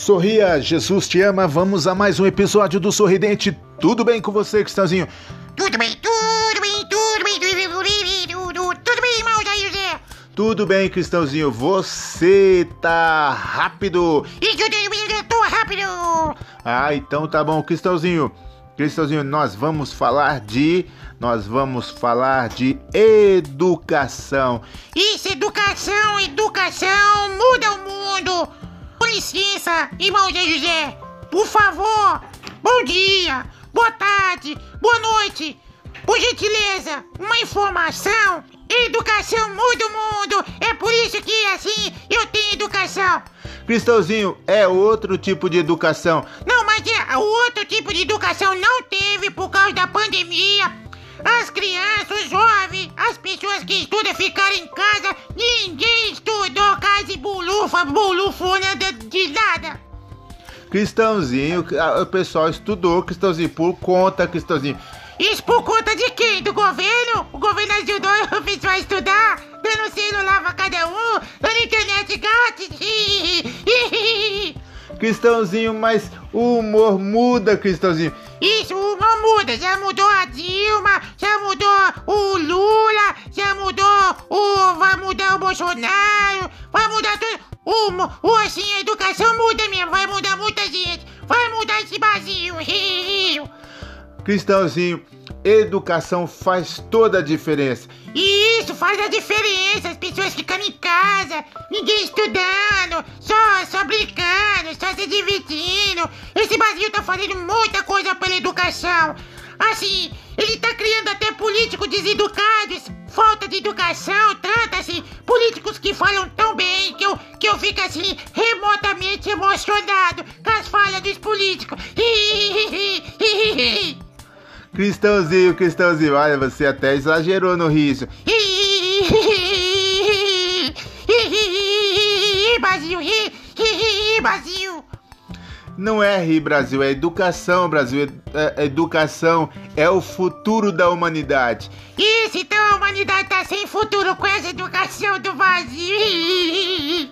Sorria, Jesus te ama. Vamos a mais um episódio do Sorridente. Tudo bem com você, Cristãozinho? Tudo bem, tudo bem, tudo bem, tudo bem, tudo, tudo bem, irmão Jair José? Tudo bem, Cristãozinho. Você tá rápido. Isso, eu tô rápido. Ah, então tá bom, Cristãozinho. Cristãozinho, nós vamos falar de. Nós vamos falar de educação. Isso, educação, educação muda o mundo. Licença, irmão Zé José. Por favor, bom dia, boa tarde, boa noite. Por gentileza, uma informação. Educação muda o mundo. É por isso que, assim, eu tenho educação. Cristãozinho, é outro tipo de educação. Não, mas é outro tipo de educação não teve por causa da pandemia. As crianças, os jovens, as pessoas que estudam ficaram em casa, ninguém estudou casa e bulufa, bulufona de, de. Cristãozinho, o pessoal estudou, Cristãozinho, por conta, Cristãozinho. Isso por conta de quem? Do governo? O governo ajudou o pessoal a estudar, dando celular pra cada um, dando internet grátis. Cristãozinho, mas o humor muda, Cristãozinho. Isso, não muda. Já mudou a Dilma, já mudou o Lula, já mudou o. Vai mudar o Bolsonaro, vai mudar tudo. O assim, a educação muda mesmo, vai mudar muita gente. Vai mudar esse Brasil. Cristãozinho, educação faz toda a diferença. Isso faz a diferença. As pessoas ficando em casa, ninguém estudando, só, só brincando, só se divertindo. Esse Brasil tá fazendo muita coisa pela educação. Assim, ele tá criando até políticos deseducados, falta de educação, tanto assim, políticos que falam tão bem que eu, que eu fico assim, remotamente emocionado com as falhas dos políticos. Cristãozinho, Cristãozinho, olha, você até exagerou no riso. Brasil, Brasil. Não é rir, Brasil, é educação, Brasil. É, é- educação é o futuro da humanidade. Isso, então a humanidade tá sem futuro com essa educação do Brasil.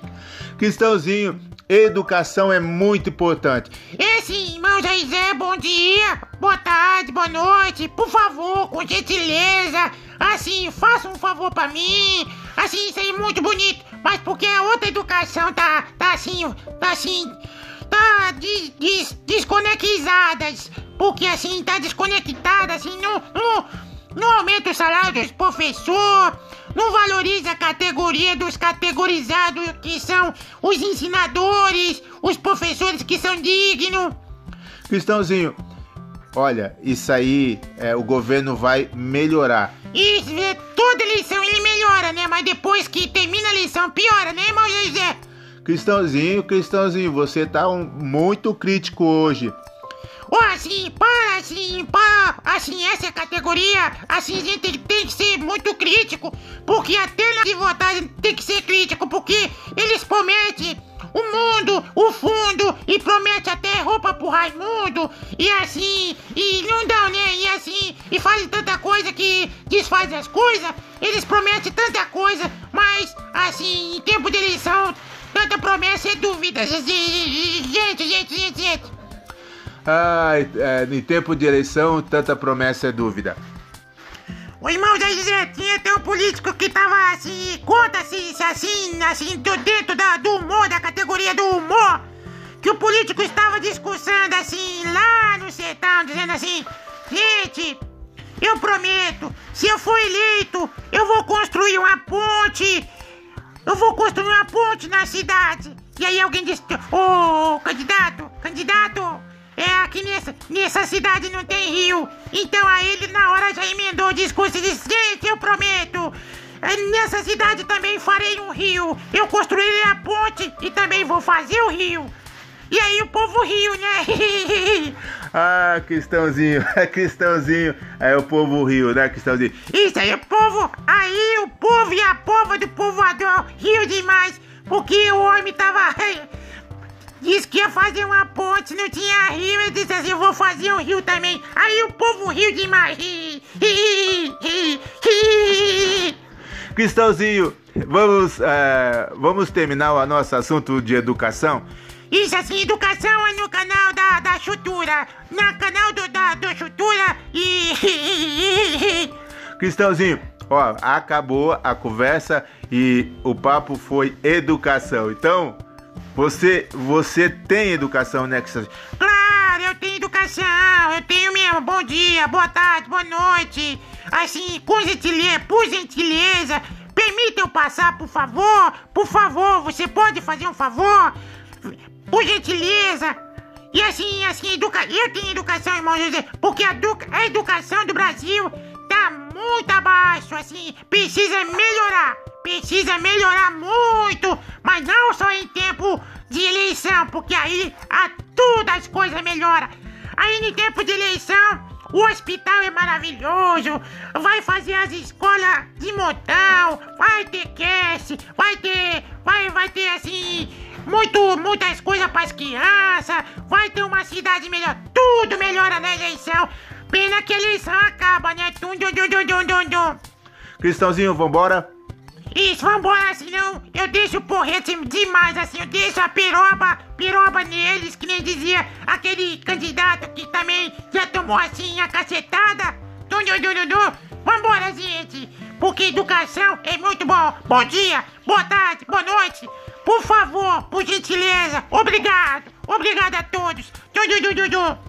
Cristãozinho, educação é muito importante. Esse irmão Jaizé, bom dia, boa tarde, boa noite. Por favor, com gentileza, assim, faça um favor pra mim. Assim, isso aí é muito bonito, mas porque a outra educação tá, tá assim, tá assim, des, des, desconectadas. Porque assim, tá desconectada, assim, não, não, não aumenta o salário dos professores, não valoriza a categoria dos categorizados, que são os ensinadores, os professores que são dignos. Cristãozinho, olha, isso aí é, o governo vai melhorar. Isso, toda eleição ele melhora, né? Mas depois que termina a eleição, piora, né, irmão José? Cristãozinho, Cristãozinho, você tá um- muito crítico hoje. Ó, assim, para, assim, para, assim, essa categoria, assim, a gente tem, que ser muito crítico, porque até na de votar tem que ser crítico, porque eles prometem o mundo, o fundo, e promete até roupa pro Raimundo, e assim, e não dão, né, e assim, e fazem tanta coisa que desfaz as coisas, eles prometem tanta coisa, mas, assim, em tempo de eleição, promessa é dúvida, gente, gente, gente, gente. Ai, é, em tempo de eleição, tanta promessa é dúvida. O irmão da José tinha até um político que tava assim, conta assim, assim, assim, dentro da, do humor, da categoria do humor, que o político estava discursando assim, lá no sertão, dizendo assim, gente, eu prometo, se eu for eleito, eu vou construir uma ponte, eu vou construir uma ponte na cidade. E aí alguém disse, ô candidato, candidato, é aqui nessa, nessa cidade não tem rio. Então aí ele na hora já emendou o discurso e disse, gente, eu prometo. eh, Nessa cidade também farei um rio. Eu construirei a ponte e também vou fazer o rio. E aí o povo riu, né? Ah, Cristãozinho, é Cristãozinho. Aí o povo riu, né, Cristãozinho? Isso aí, o povo, aí o povo e a pova do povoador riu demais, porque o homem tava. Disse que ia fazer uma ponte, não tinha rio, ele disse assim, eu vou fazer um rio também. Aí o povo riu demais. Cristãozinho, vamos, é, vamos terminar o nosso assunto de educação? Isso assim, educação é no canal da, da Chutura. No canal do, da, do Chutura e. Cristãozinho, ó, acabou a conversa e o papo foi educação. Então, você, você tem educação, né, Cristãozinho? Claro, eu tenho educação, eu tenho mesmo. Bom dia, boa tarde, boa noite. Assim, com gentileza, por gentileza, permita eu passar, por favor. Por favor, você pode fazer um favor? Por gentileza. E assim, assim, educa... eu tenho educação, irmão José, porque a, edu... a educação do Brasil tá muito abaixo, assim, precisa melhorar. Precisa melhorar muito, mas não só em tempo de eleição, porque aí a tudo as coisas melhoram. Aí em tempo de eleição, o hospital é maravilhoso, vai fazer as escolas de montão, vai ter cast, vai ter, vai, vai ter assim, muito, muitas coisas para as crianças, vai ter uma cidade melhor, tudo melhora na eleição. Pena que a eleição acaba, né? Dum, dum, dum, dum, dum, dum. Cristãozinho, vambora? Isso, vambora, senão eu deixo porrete demais, assim, eu deixo a piroba, piroba neles, que nem dizia aquele candidato que também já tomou assim a cacetada. Dum. Vambora, gente, porque educação é muito bom. Bom dia, boa tarde, boa noite. Por favor, por gentileza, obrigado, obrigado a todos. Dum,